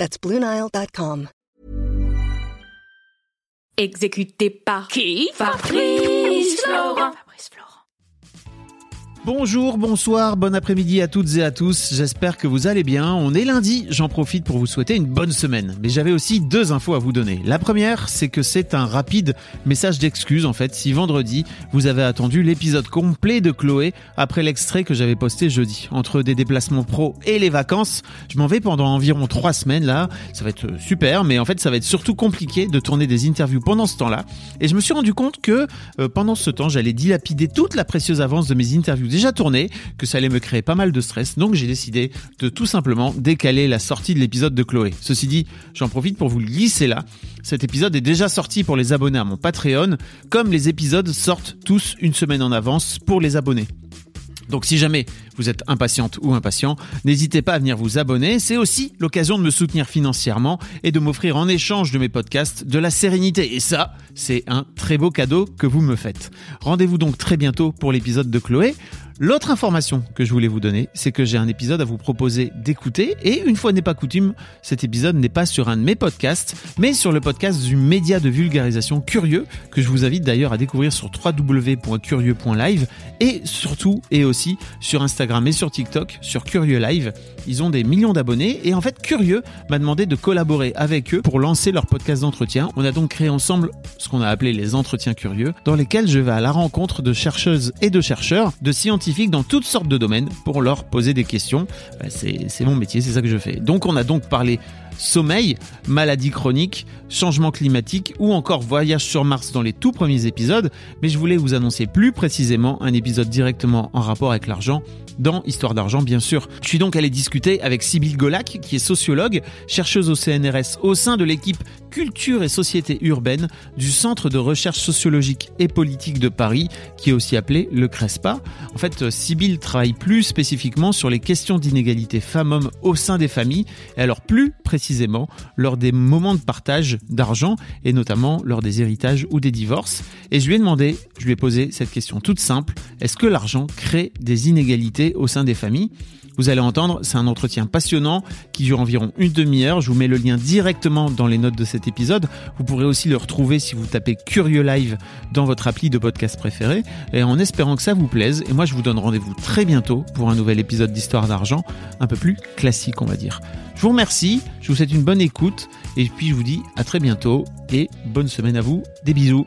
That's BlueNile.com. Exécuté par qui Fabrice Bonjour, bonsoir, bon après-midi à toutes et à tous. J'espère que vous allez bien. On est lundi, j'en profite pour vous souhaiter une bonne semaine. Mais j'avais aussi deux infos à vous donner. La première, c'est que c'est un rapide message d'excuse en fait si vendredi vous avez attendu l'épisode complet de Chloé après l'extrait que j'avais posté jeudi. Entre des déplacements pro et les vacances, je m'en vais pendant environ trois semaines là. Ça va être super, mais en fait ça va être surtout compliqué de tourner des interviews pendant ce temps-là. Et je me suis rendu compte que euh, pendant ce temps, j'allais dilapider toute la précieuse avance de mes interviews tourné, que ça allait me créer pas mal de stress, donc j'ai décidé de tout simplement décaler la sortie de l'épisode de Chloé. Ceci dit, j'en profite pour vous glisser là. Cet épisode est déjà sorti pour les abonnés à mon Patreon, comme les épisodes sortent tous une semaine en avance pour les abonnés. Donc si jamais vous êtes impatiente ou impatient, n'hésitez pas à venir vous abonner. C'est aussi l'occasion de me soutenir financièrement et de m'offrir en échange de mes podcasts de la sérénité. Et ça, c'est un très beau cadeau que vous me faites. Rendez-vous donc très bientôt pour l'épisode de Chloé. L'autre information que je voulais vous donner, c'est que j'ai un épisode à vous proposer d'écouter. Et une fois n'est pas coutume, cet épisode n'est pas sur un de mes podcasts, mais sur le podcast du média de vulgarisation Curieux, que je vous invite d'ailleurs à découvrir sur www.curieux.live et surtout et aussi sur Instagram et sur TikTok, sur Curieux Live. Ils ont des millions d'abonnés et en fait Curieux m'a demandé de collaborer avec eux pour lancer leur podcast d'entretien. On a donc créé ensemble ce qu'on a appelé les entretiens curieux, dans lesquels je vais à la rencontre de chercheuses et de chercheurs, de scientifiques dans toutes sortes de domaines pour leur poser des questions. Bah, c'est mon métier, c'est ça que je fais. Donc on a donc parlé sommeil, maladie chronique, changement climatique ou encore voyage sur Mars dans les tout premiers épisodes, mais je voulais vous annoncer plus précisément un épisode directement en rapport avec l'argent dans Histoire d'argent bien sûr. Je suis donc allé discuter avec Sybille Golac qui est sociologue, chercheuse au CNRS au sein de l'équipe Culture et Société urbaine du Centre de recherche sociologique et politique de Paris qui est aussi appelé le CRESPA. En fait, Sybille travaille plus spécifiquement sur les questions d'inégalité femmes-hommes au sein des familles et alors plus précisément lors des moments de partage d'argent et notamment lors des héritages ou des divorces. Et je lui ai demandé, je lui ai posé cette question toute simple, est-ce que l'argent crée des inégalités au sein des familles? Vous allez entendre, c'est un entretien passionnant qui dure environ une demi-heure. Je vous mets le lien directement dans les notes de cet épisode. Vous pourrez aussi le retrouver si vous tapez Curieux Live dans votre appli de podcast préféré. Et en espérant que ça vous plaise. Et moi, je vous donne rendez-vous très bientôt pour un nouvel épisode d'Histoire d'argent, un peu plus classique, on va dire. Je vous remercie, je vous souhaite une bonne écoute. Et puis, je vous dis à très bientôt et bonne semaine à vous. Des bisous.